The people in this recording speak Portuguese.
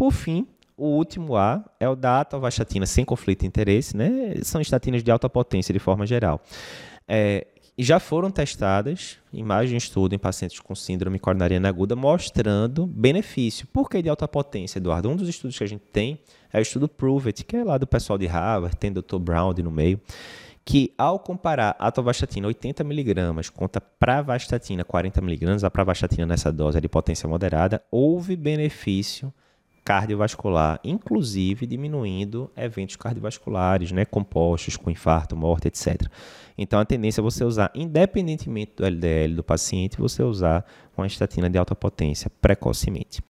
por fim, o último A é o da atorvastatina sem conflito de interesse, né? São estatinas de alta potência de forma geral. É, já foram testadas mais de estudo em pacientes com síndrome coronariana aguda, mostrando benefício. Por que de alta potência, Eduardo? Um dos estudos que a gente tem é o estudo PROVE-IT, que é lá do pessoal de Harvard, tem Dr. Brown no meio, que ao comparar a atorvastatina 80mg contra pravastatina 40mg, a pravastatina nessa dose é de potência moderada, houve benefício cardiovascular, inclusive diminuindo eventos cardiovasculares, né, compostos com infarto, morte, etc. Então a tendência é você usar, independentemente do LDL do paciente, você usar uma estatina de alta potência precocemente.